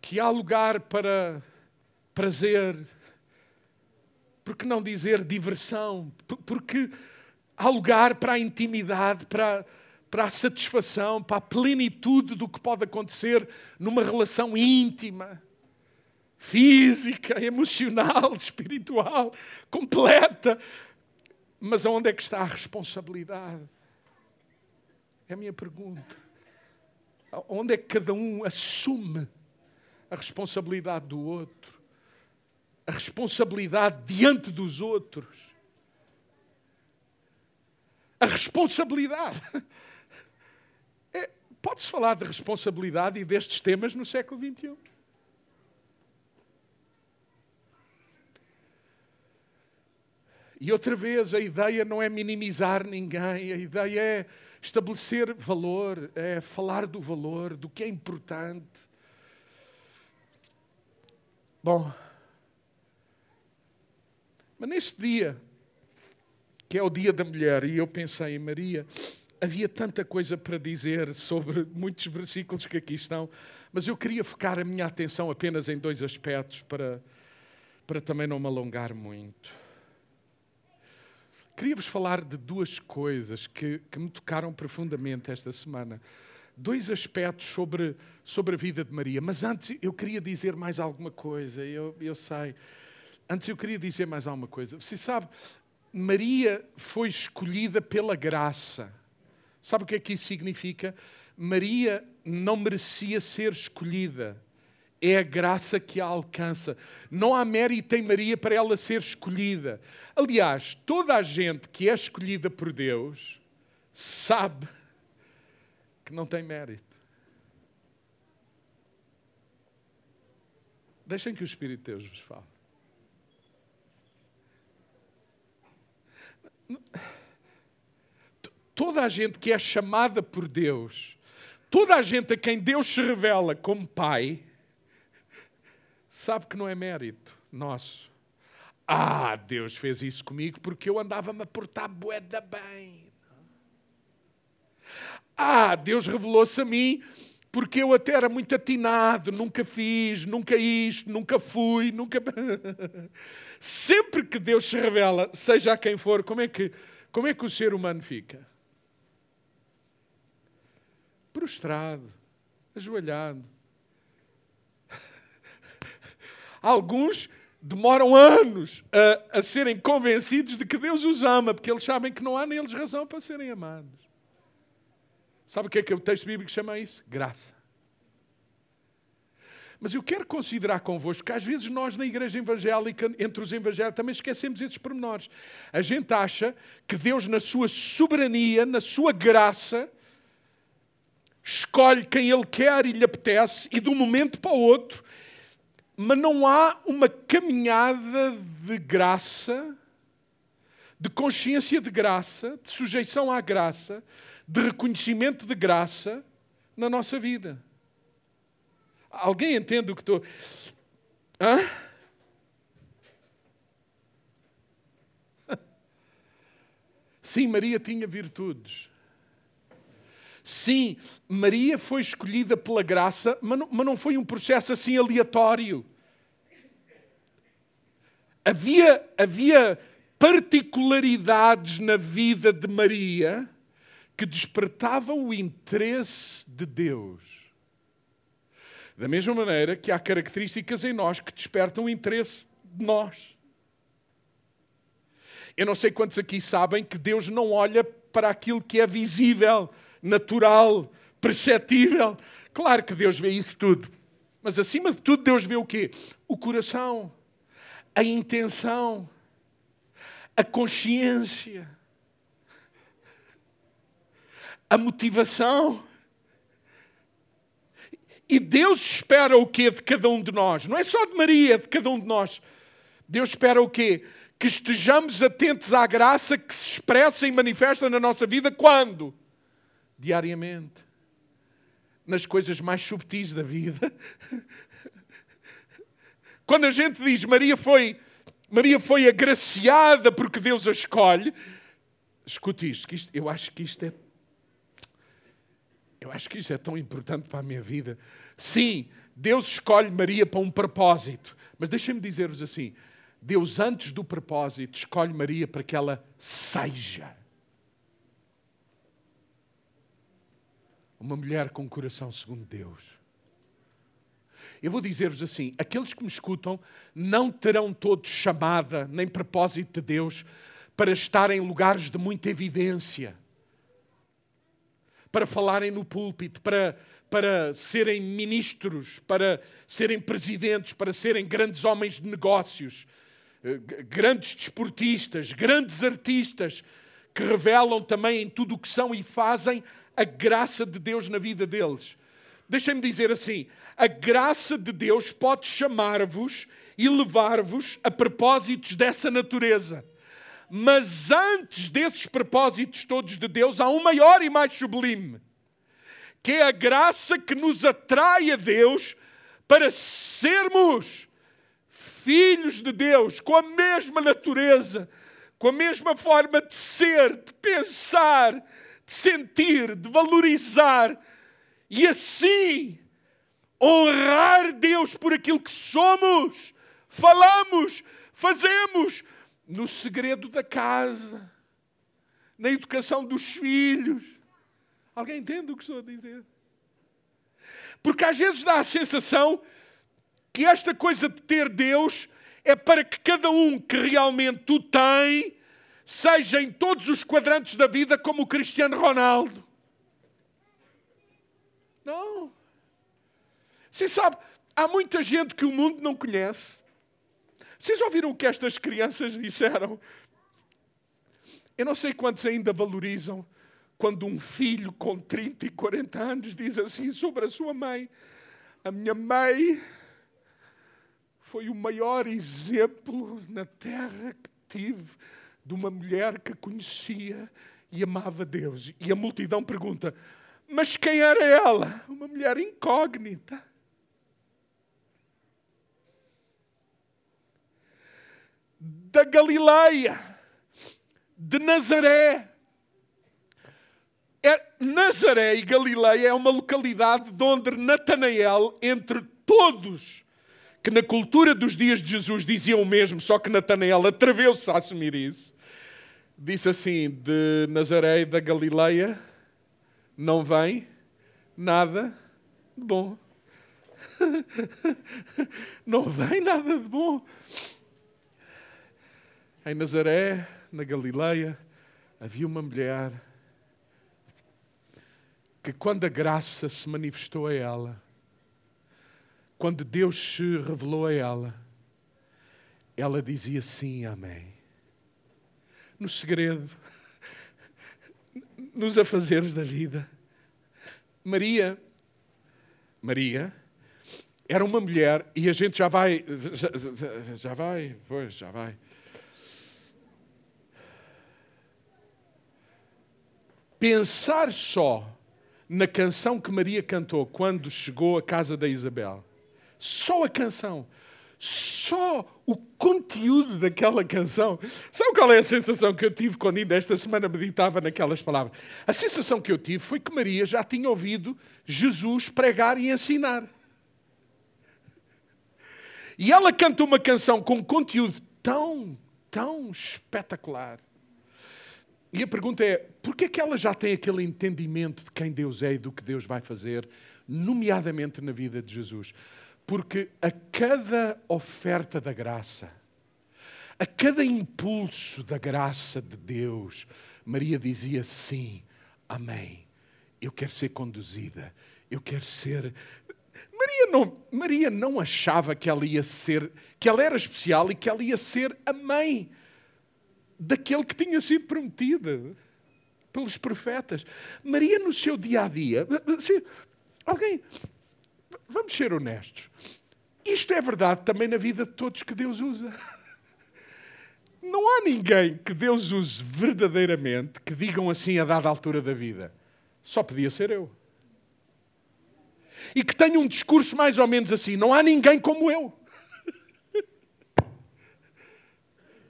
que há lugar para prazer, por que não dizer diversão? Porque há lugar para a intimidade, para, para a satisfação, para a plenitude do que pode acontecer numa relação íntima, física, emocional, espiritual, completa. Mas onde é que está a responsabilidade? É a minha pergunta. Onde é que cada um assume a responsabilidade do outro? A responsabilidade diante dos outros? A responsabilidade. É, Pode-se falar de responsabilidade e destes temas no século XXI. E outra vez, a ideia não é minimizar ninguém, a ideia é estabelecer valor, é falar do valor, do que é importante. Bom, mas neste dia, que é o dia da mulher, e eu pensei em Maria, havia tanta coisa para dizer sobre muitos versículos que aqui estão, mas eu queria focar a minha atenção apenas em dois aspectos para, para também não me alongar muito. Queria-vos falar de duas coisas que, que me tocaram profundamente esta semana. Dois aspectos sobre, sobre a vida de Maria. Mas antes eu queria dizer mais alguma coisa. Eu, eu sei. Antes eu queria dizer mais alguma coisa. Você sabe, Maria foi escolhida pela graça. Sabe o que é que isso significa? Maria não merecia ser escolhida. É a graça que a alcança. Não há mérito em Maria para ela ser escolhida. Aliás, toda a gente que é escolhida por Deus sabe que não tem mérito. Deixem que o Espírito de Deus vos fale. Toda a gente que é chamada por Deus, toda a gente a quem Deus se revela como Pai, sabe que não é mérito nosso. Ah, Deus fez isso comigo porque eu andava-me a portar boeda bem. Ah, Deus revelou-se a mim porque eu até era muito atinado, nunca fiz, nunca isto, nunca fui, nunca. Sempre que Deus se revela, seja a quem for, como é que, como é que o ser humano fica? Prostrado, ajoelhado. Alguns demoram anos a, a serem convencidos de que Deus os ama, porque eles sabem que não há neles razão para serem amados. Sabe o que é que o texto bíblico chama isso? Graça. Mas eu quero considerar convosco que às vezes nós na igreja evangélica, entre os evangélicos, também esquecemos esses pormenores. A gente acha que Deus, na sua soberania, na sua graça, escolhe quem Ele quer e lhe apetece, e de um momento para o outro, mas não há uma caminhada de graça, de consciência de graça, de sujeição à graça, de reconhecimento de graça na nossa vida. Alguém entende o que estou. Hã? Sim, Maria tinha virtudes. Sim, Maria foi escolhida pela graça, mas não, mas não foi um processo assim aleatório. Havia, havia particularidades na vida de Maria que despertavam o interesse de Deus. Da mesma maneira que há características em nós que despertam o interesse de nós. Eu não sei quantos aqui sabem que Deus não olha para aquilo que é visível, natural, perceptível. Claro que Deus vê isso tudo. Mas acima de tudo, Deus vê o quê? O coração, a intenção, a consciência, a motivação. E Deus espera o quê de cada um de nós? Não é só de Maria, de cada um de nós. Deus espera o quê? Que estejamos atentos à graça que se expressa e manifesta na nossa vida quando? Diariamente. Nas coisas mais subtis da vida. Quando a gente diz Maria foi, Maria foi agraciada porque Deus a escolhe, escute isto, que isto, eu acho que isto é eu acho que isso é tão importante para a minha vida. Sim, Deus escolhe Maria para um propósito. Mas deixem-me dizer-vos assim: Deus, antes do propósito, escolhe Maria para que ela seja uma mulher com um coração segundo Deus. Eu vou dizer-vos assim: aqueles que me escutam não terão todos chamada nem propósito de Deus para estar em lugares de muita evidência para falarem no púlpito, para, para serem ministros, para serem presidentes, para serem grandes homens de negócios, eh, grandes desportistas, grandes artistas, que revelam também em tudo o que são e fazem a graça de Deus na vida deles. Deixem-me dizer assim: a graça de Deus pode chamar-vos e levar-vos a propósitos dessa natureza. Mas antes desses propósitos todos de Deus, há um maior e mais sublime, que é a graça que nos atrai a Deus para sermos filhos de Deus, com a mesma natureza, com a mesma forma de ser, de pensar, sentir, de valorizar, e assim honrar Deus por aquilo que somos, falamos, fazemos, no segredo da casa, na educação dos filhos. Alguém entende o que estou a dizer? Porque às vezes dá a sensação que esta coisa de ter Deus é para que cada um que realmente o tem seja em todos os quadrantes da vida como o Cristiano Ronaldo. Não. Você sabe, há muita gente que o mundo não conhece. Vocês ouviram o que estas crianças disseram? Eu não sei quantos ainda valorizam quando um filho com 30 e 40 anos diz assim sobre a sua mãe: A minha mãe foi o maior exemplo na terra que tive de uma mulher que conhecia e amava Deus. E a multidão pergunta: Mas quem era ela? Uma mulher incógnita. Da Galileia, de Nazaré. É, Nazaré e Galileia é uma localidade de onde Natanael, entre todos que na cultura dos dias de Jesus diziam o mesmo, só que Natanael atreveu-se a assumir isso. Disse assim: de Nazaré da Galileia não vem nada de bom. não vem nada de bom. Em Nazaré, na Galileia, havia uma mulher que, quando a graça se manifestou a ela, quando Deus se revelou a ela, ela dizia sim, amém. No segredo, nos afazeres da vida. Maria, Maria, era uma mulher, e a gente já vai, já, já vai, pois, já vai. Pensar só na canção que Maria cantou quando chegou à casa da Isabel só a canção. Só o conteúdo daquela canção. Sabe qual é a sensação que eu tive quando ainda esta semana meditava naquelas palavras? A sensação que eu tive foi que Maria já tinha ouvido Jesus pregar e ensinar. E ela canta uma canção com conteúdo tão, tão espetacular. E a pergunta é: por é que ela já tem aquele entendimento de quem Deus é e do que Deus vai fazer, nomeadamente na vida de Jesus? Porque a cada oferta da graça, a cada impulso da graça de Deus, Maria dizia sim, amém. Eu quero ser conduzida, eu quero ser. Maria não, Maria não achava que ela ia ser, que ela era especial e que ela ia ser a mãe daquele que tinha sido prometida pelos profetas. Maria, no seu dia a dia, alguém, Vamos ser honestos. Isto é verdade também na vida de todos que Deus usa. Não há ninguém que Deus use verdadeiramente que digam assim a dada altura da vida. Só podia ser eu. E que tenha um discurso mais ou menos assim. Não há ninguém como eu.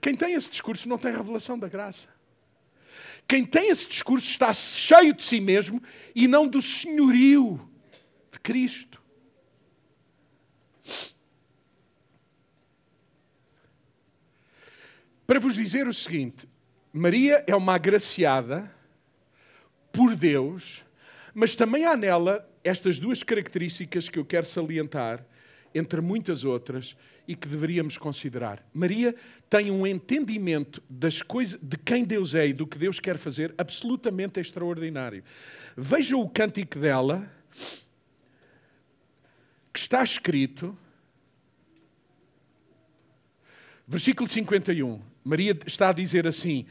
Quem tem esse discurso não tem revelação da graça. Quem tem esse discurso está cheio de si mesmo e não do senhorio de Cristo. Para vos dizer o seguinte: Maria é uma agraciada por Deus, mas também há nela estas duas características que eu quero salientar, entre muitas outras, e que deveríamos considerar. Maria tem um entendimento das coisas, de quem Deus é e do que Deus quer fazer absolutamente extraordinário. Veja o cântico dela, que está escrito, versículo 51. Maria está a dizer assim: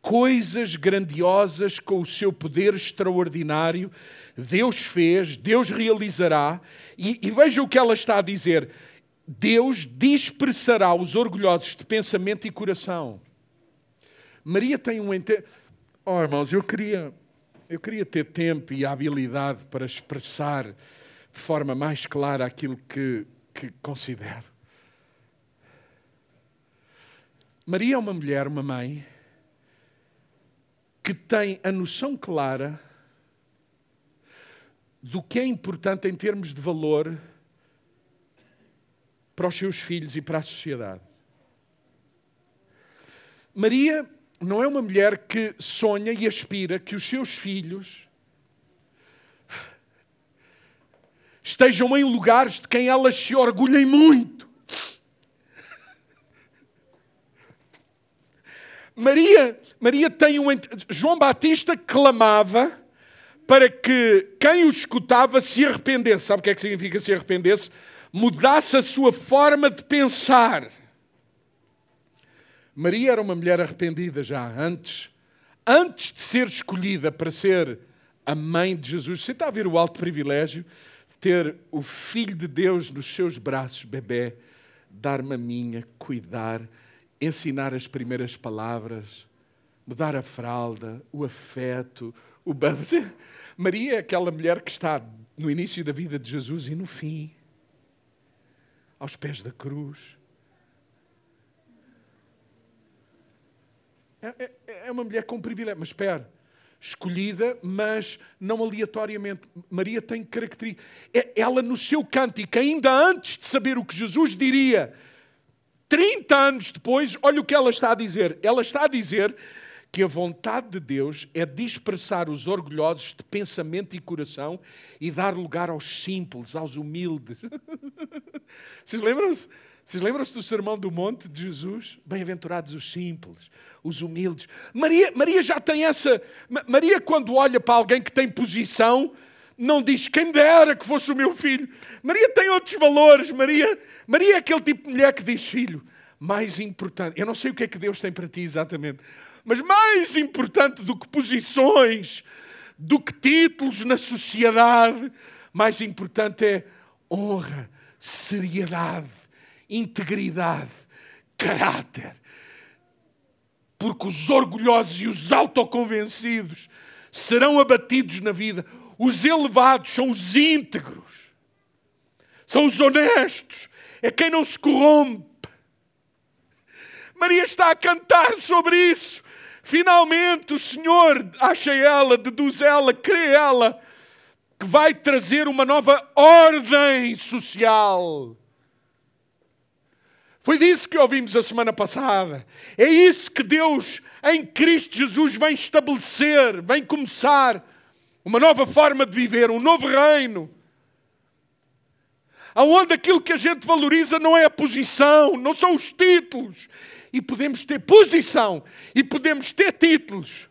coisas grandiosas com o seu poder extraordinário, Deus fez, Deus realizará. E, e veja o que ela está a dizer: Deus dispersará os orgulhosos de pensamento e coração. Maria tem um entendimento. Oh, irmãos, eu queria, eu queria ter tempo e habilidade para expressar de forma mais clara aquilo que, que considero. Maria é uma mulher, uma mãe, que tem a noção clara do que é importante em termos de valor para os seus filhos e para a sociedade. Maria não é uma mulher que sonha e aspira que os seus filhos estejam em lugares de quem elas se orgulhem muito. Maria, Maria tem um. João Batista clamava para que quem o escutava se arrependesse. Sabe o que é que significa se arrependesse? Mudasse a sua forma de pensar. Maria era uma mulher arrependida já antes, antes de ser escolhida para ser a mãe de Jesus. Você está a ver o alto privilégio de ter o Filho de Deus nos seus braços, bebê, dar maminha, cuidar, ensinar as primeiras palavras, mudar a fralda, o afeto, o banho. Maria é aquela mulher que está no início da vida de Jesus e no fim, aos pés da cruz É, é, é uma mulher com privilégio. Mas espera, escolhida, mas não aleatoriamente. Maria tem características. É, ela, no seu cântico, ainda antes de saber o que Jesus diria, 30 anos depois, olha o que ela está a dizer. Ela está a dizer que a vontade de Deus é dispersar os orgulhosos de pensamento e coração e dar lugar aos simples, aos humildes. Vocês lembram-se? Vocês lembram-se do sermão do monte de Jesus? Bem-aventurados os simples, os humildes. Maria, Maria já tem essa. Maria, quando olha para alguém que tem posição, não diz quem dera que fosse o meu filho. Maria tem outros valores. Maria, Maria é aquele tipo de mulher que diz: Filho, mais importante. Eu não sei o que é que Deus tem para ti exatamente, mas mais importante do que posições, do que títulos na sociedade, mais importante é honra, seriedade integridade, caráter. Porque os orgulhosos e os autoconvencidos serão abatidos na vida. Os elevados são os íntegros, são os honestos, é quem não se corrompe. Maria está a cantar sobre isso. Finalmente o Senhor acha ela, deduz ela, crê ela, que vai trazer uma nova ordem social. Foi disso que ouvimos a semana passada. É isso que Deus, em Cristo Jesus, vem estabelecer, vem começar uma nova forma de viver, um novo reino. Onde aquilo que a gente valoriza não é a posição, não são os títulos. E podemos ter posição e podemos ter títulos,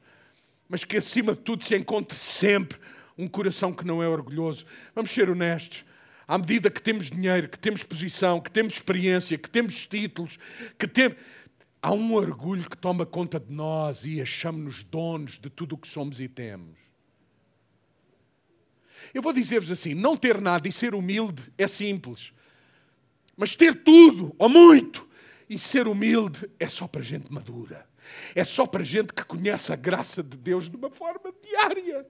mas que acima de tudo se encontre sempre um coração que não é orgulhoso. Vamos ser honestos à medida que temos dinheiro, que temos posição, que temos experiência, que temos títulos, que temos. Há um orgulho que toma conta de nós e achamos-nos donos de tudo o que somos e temos. Eu vou dizer-vos assim: não ter nada e ser humilde é simples. Mas ter tudo, ou muito, e ser humilde é só para gente madura. É só para gente que conhece a graça de Deus de uma forma diária.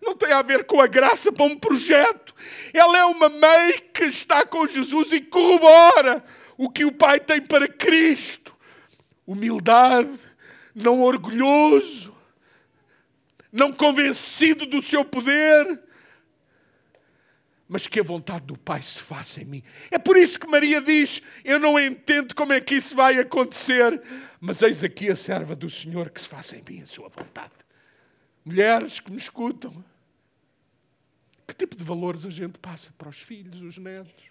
Não tem a ver com a graça para um projeto. Ela é uma mãe que está com Jesus e corrobora o que o Pai tem para Cristo. Humildade, não orgulhoso, não convencido do seu poder, mas que a vontade do Pai se faça em mim. É por isso que Maria diz: Eu não entendo como é que isso vai acontecer, mas eis aqui a serva do Senhor que se faça em mim a sua vontade. Mulheres que me escutam, que tipo de valores a gente passa para os filhos, os netos?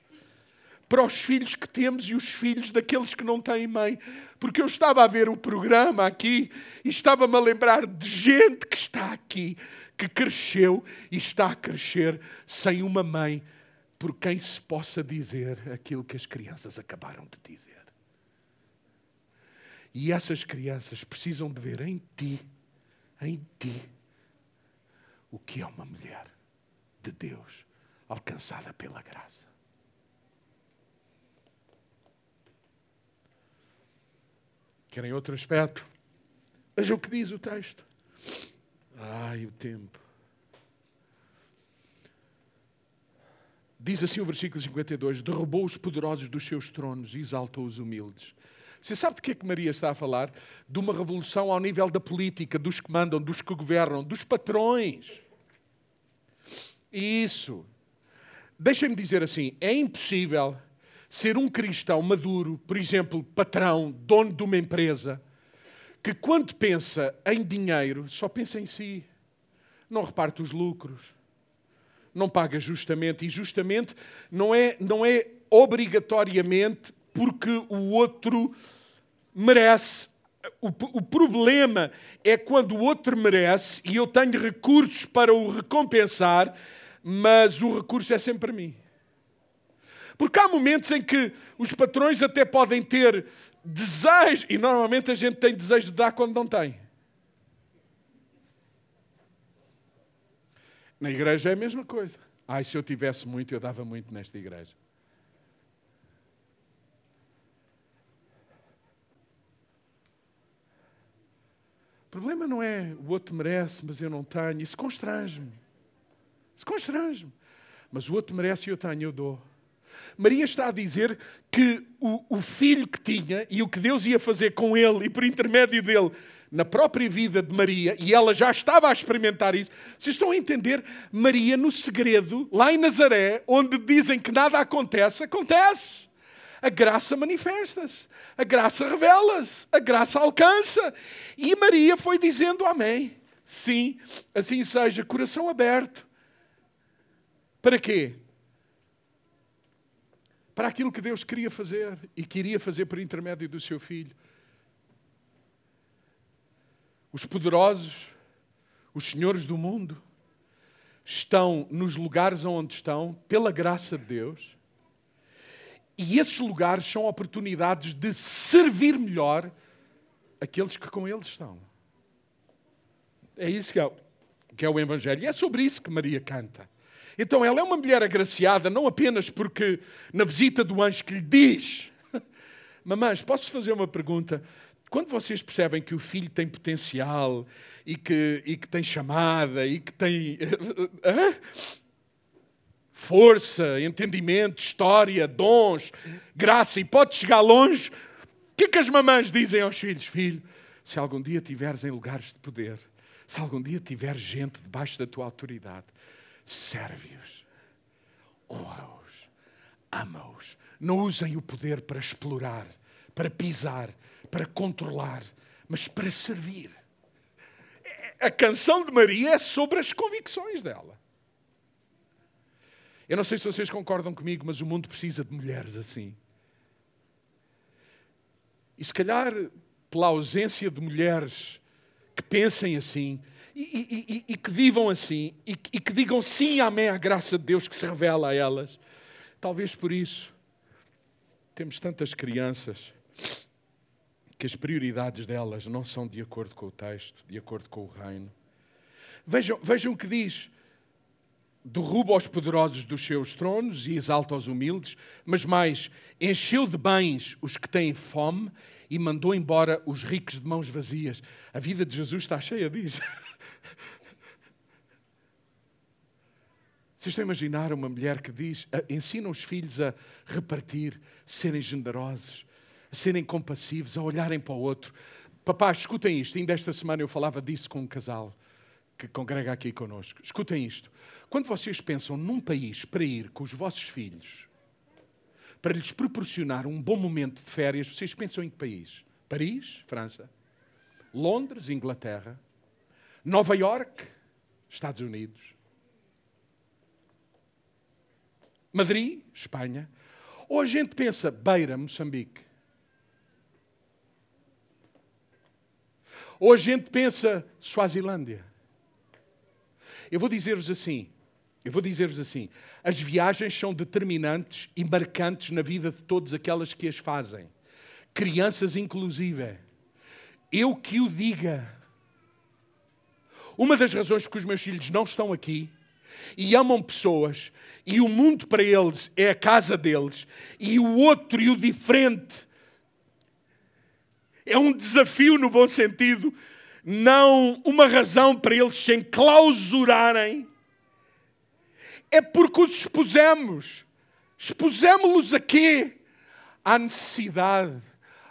Para os filhos que temos e os filhos daqueles que não têm mãe. Porque eu estava a ver o programa aqui e estava-me a lembrar de gente que está aqui que cresceu e está a crescer sem uma mãe por quem se possa dizer aquilo que as crianças acabaram de dizer. E essas crianças precisam de ver em ti, em ti, o que é uma mulher de Deus alcançada pela graça. Querem outro aspecto? Veja o que diz o texto. Ai, o tempo. Diz assim o versículo 52: derrubou os poderosos dos seus tronos e exaltou os humildes. Você sabe de que é que Maria está a falar? De uma revolução ao nível da política, dos que mandam, dos que governam, dos patrões. Isso. Deixem-me dizer assim: é impossível ser um cristão maduro, por exemplo, patrão, dono de uma empresa, que quando pensa em dinheiro, só pensa em si. Não reparte os lucros. Não paga justamente. E justamente não é, não é obrigatoriamente porque o outro merece. O, o, problema é quando o outro merece e eu tenho recursos para o recompensar, mas o recurso é sempre para mim. Porque há momentos em que os patrões até podem ter desejo, e normalmente a gente tem desejo de dar quando não tem. Na igreja é a mesma coisa. Ai, se eu tivesse muito, eu dava muito nesta igreja. O problema não é o outro merece, mas eu não tenho. Isso constrange-me. Isso constrange-me. Mas o outro merece e eu tenho, eu dou. Maria está a dizer que o, o filho que tinha e o que Deus ia fazer com ele e por intermédio dele na própria vida de Maria, e ela já estava a experimentar isso. Vocês estão a entender? Maria, no segredo, lá em Nazaré, onde dizem que nada acontece, acontece. A graça manifesta-se, a graça revela-se, a graça alcança. E Maria foi dizendo amém. Sim, assim seja, coração aberto. Para quê? Para aquilo que Deus queria fazer e queria fazer por intermédio do seu filho. Os poderosos, os senhores do mundo, estão nos lugares onde estão pela graça de Deus. E esses lugares são oportunidades de servir melhor aqueles que com eles estão. É isso que é, que é o Evangelho. E é sobre isso que Maria canta. Então ela é uma mulher agraciada, não apenas porque na visita do anjo que lhe diz: Mamães, posso fazer uma pergunta? Quando vocês percebem que o filho tem potencial e que, e que tem chamada e que tem força, entendimento, história, dons, graça e pode chegar longe, o que é que as mamães dizem aos filhos? Filho, se algum dia tiveres em lugares de poder, se algum dia tiveres gente debaixo da tua autoridade, serve-os, honra-os, ama-os. Não usem o poder para explorar, para pisar, para controlar, mas para servir. A canção de Maria é sobre as convicções dela. Eu não sei se vocês concordam comigo, mas o mundo precisa de mulheres assim. E se calhar, pela ausência de mulheres que pensem assim, e, e, e, que vivam assim e, e que digam sim, amém à graça de Deus que se revela a elas. Talvez por isso temos tantas crianças que as prioridades delas não são de acordo com o texto, de acordo com o reino. Vejam, vejam o que diz: derruba os poderosos dos seus tronos e exalta os humildes, mas mais, encheu de bens os que têm fome e mandou embora os ricos de mãos vazias. A vida de Jesus está cheia disso. Vocês estão a imaginar uma mulher que diz, ensina os filhos a repartir, serem generosos, a serem compassivos, a olharem para o outro. Papá, escutem isto. Ainda esta semana eu falava disso com um casal que congrega aqui conosco. Escutem isto. Quando vocês pensam num país para ir com os vossos filhos, para lhes proporcionar um bom momento de férias, vocês pensam em que país? Paris, França. Londres, Inglaterra. Nova York, Estados Unidos. Madrid, Espanha. Ou a gente pensa Beira, Moçambique. Ou a gente pensa Suazilândia. Eu vou dizer-vos assim, eu vou dizer-vos assim, as viagens são determinantes e marcantes na vida de todas aquelas que as fazem. Crianças inclusive. Eu que o diga. Uma das razões que os meus filhos não estão aqui e amam pessoas, e o mundo para eles é a casa deles, e o outro e o diferente é um desafio no bom sentido, não uma razão para eles se enclausurarem, é porque os expusemos. Expusemos-los a quê? À necessidade,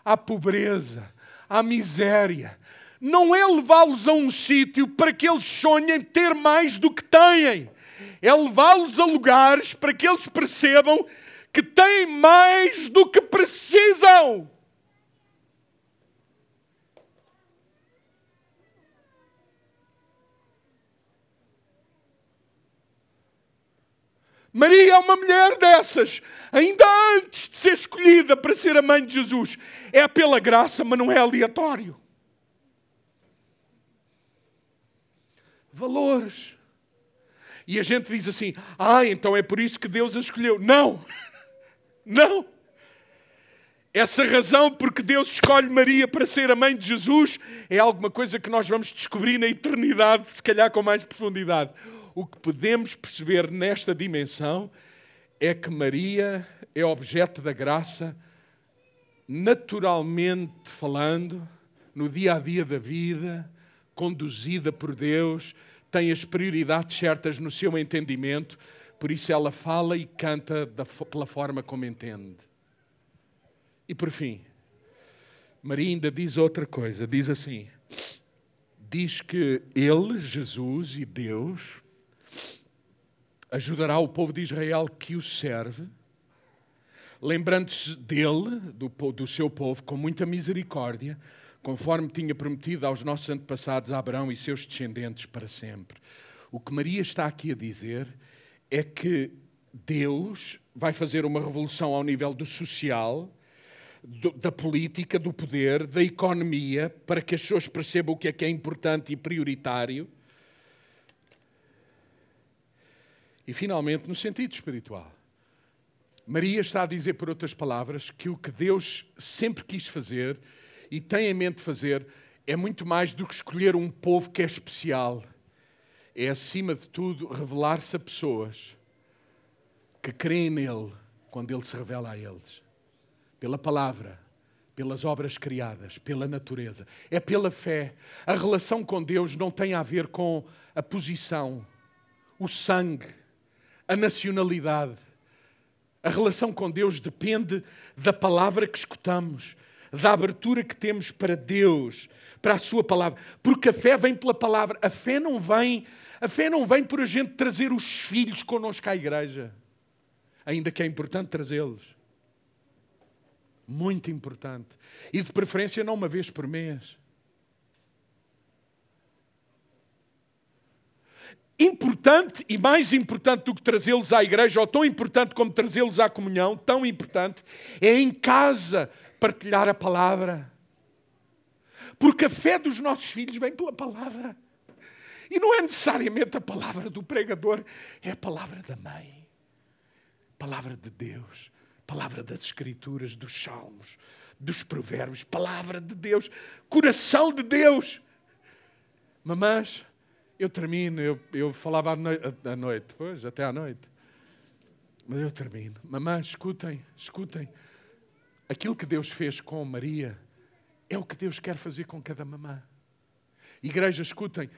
à pobreza, à miséria, não é levá-los a um sítio para que eles sonhem ter mais do que têm, é levá-los a lugares para que eles percebam que têm mais do que precisam. Maria é uma mulher dessas, ainda antes de ser escolhida para ser a mãe de Jesus. É pela graça, mas não é aleatório. Valores. E a gente diz assim: ah, então é por isso que Deus a escolheu. Não, não. Essa razão porque Deus escolhe Maria para ser a mãe de Jesus é alguma coisa que nós vamos descobrir na eternidade, se calhar com mais profundidade. O que podemos perceber nesta dimensão é que Maria é objeto da graça, naturalmente falando, no dia a dia da vida, conduzida por Deus, tem as prioridades certas no seu entendimento, por isso ela fala e canta da, pela forma como entende. E por fim, Maria ainda diz outra coisa: diz assim, diz que Ele, Jesus e Deus, ajudará o povo de Israel que o serve, lembrando-se dele, do, do seu povo, com muita misericórdia, conforme tinha prometido aos nossos antepassados Abraão e seus descendentes para sempre. O que Maria está aqui a dizer é que Deus vai fazer uma revolução ao nível do social, do, da política, do poder, da economia, para que as pessoas percebam o que é que é importante e prioritário E, finalmente, no sentido espiritual. Maria está a dizer, por outras palavras, que o que Deus sempre quis fazer e tem em mente fazer é muito mais do que escolher um povo que é especial. É, acima de tudo, revelar-se a pessoas que creem nele quando ele se revela a eles. Pela palavra, pelas obras criadas, pela natureza. É pela fé. A relação com Deus não tem a ver com a posição, o sangue a nacionalidade. A relação com Deus depende da palavra que escutamos, da abertura que temos para Deus, para a sua palavra. Porque a fé vem pela palavra. A fé não vem, a fé não vem por a gente trazer os filhos connosco à igreja. Ainda que é importante trazê-los. Muito importante. E de preferência não uma vez por mês. importante e mais importante do que trazê-los à igreja, ou tão importante como trazê-los à comunhão, tão importante, é em casa partilhar a palavra. Porque a fé dos nossos filhos vem pela palavra. E não é necessariamente a palavra do pregador, é a palavra da mãe. Palavra de Deus, palavra das Escrituras, dos Salmos, dos Provérbios, palavra de Deus, coração de Deus. Mamães, eu termino, eu, eu falava à à noite, pois, até à noite. Mas eu termino. Mamãe, escutem, escutem. Aquilo que Deus fez com Maria é o que Deus quer fazer com cada mamã. Igreja, escutem.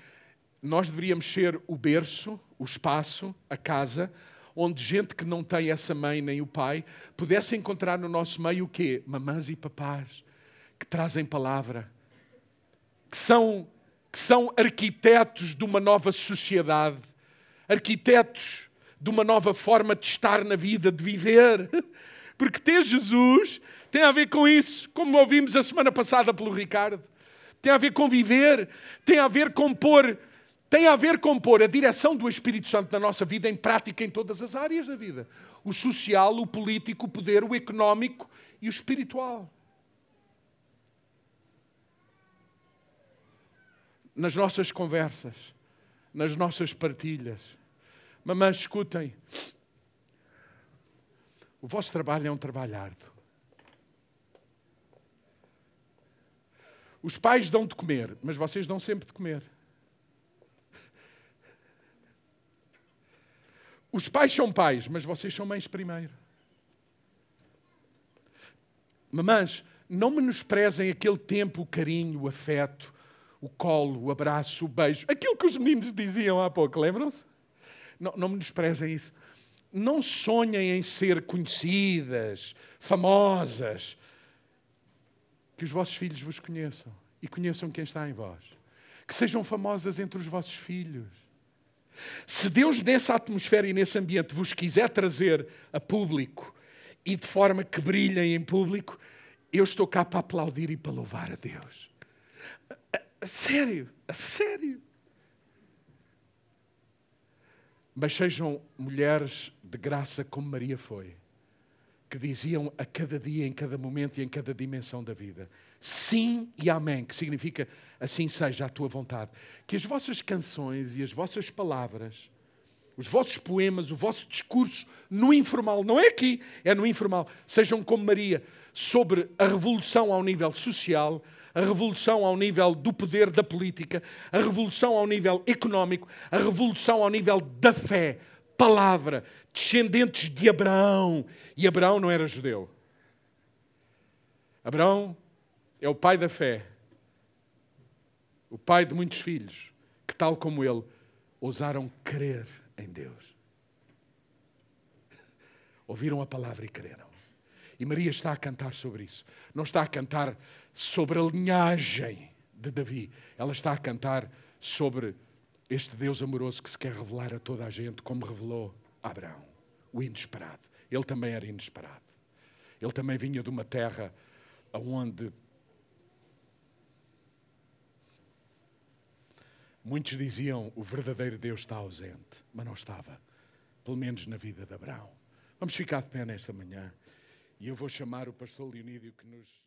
Nós deveríamos ser o berço, o espaço, a casa, onde gente que não tem essa mãe nem o pai pudesse encontrar no nosso meio o quê? Mamãs e papás que trazem palavra, que são que são arquitetos de uma nova sociedade, arquitetos de uma nova forma de estar na vida, de viver. Porque ter Jesus tem a ver com isso, como ouvimos a semana passada pelo Ricardo. Tem a ver com viver, tem a ver com pôr, tem a ver com pôr a direção do Espírito Santo na nossa vida em prática em todas as áreas da vida: o social, o político, o poder, o económico e o espiritual. nas nossas conversas, nas nossas partilhas. Mamães, escutem. O vosso trabalho é um trabalho árduo. Os pais dão de comer, mas vocês dão sempre de comer. Os pais são pais, mas vocês são mães primeiro. Mamães, não menosprezem aquele tempo, o carinho, o afeto, o colo, o abraço, o beijo, aquilo que os meninos diziam há pouco, lembram-se? Não, não desprezem isso. Não sonhem em ser conhecidas, famosas. Que os vossos filhos vos conheçam e conheçam quem está em vós. Que sejam famosas entre os vossos filhos. Se Deus, nessa atmosfera e nesse ambiente, vos quiser trazer a público e de forma que brilhem em público, eu estou cá para aplaudir e para louvar a Deus. A sério, a sério. mas sejam mulheres de graça como Maria foi, que diziam a cada dia, em cada momento e em cada dimensão da vida: sim e amém, que significa assim seja a tua vontade. Que as vossas canções e as vossas palavras, os vossos poemas, o vosso discurso no informal, não é aqui, é no informal, sejam como Maria, sobre a revolução ao nível social, a revolução ao nível do poder da política, a revolução ao nível económico, a revolução ao nível da fé. Palavra, descendentes de Abraão. E Abraão não era judeu. Abraão é o pai da fé, o pai de muitos filhos, que, tal como ele, ousaram crer em Deus. Ouviram a palavra e creram. E Maria está a cantar sobre isso. Não está a cantar sobre a linhagem de Davi. Ela está a cantar sobre este Deus amoroso que se quer revelar a toda a gente, como revelou a Abraão, o inesperado. Ele também era inesperado. Ele também vinha de uma terra onde muitos diziam o verdadeiro Deus está ausente, mas não estava, pelo menos na vida de Abraão. Vamos ficar de pé nesta manhã. E eu vou chamar o pastor Leonídio que nos.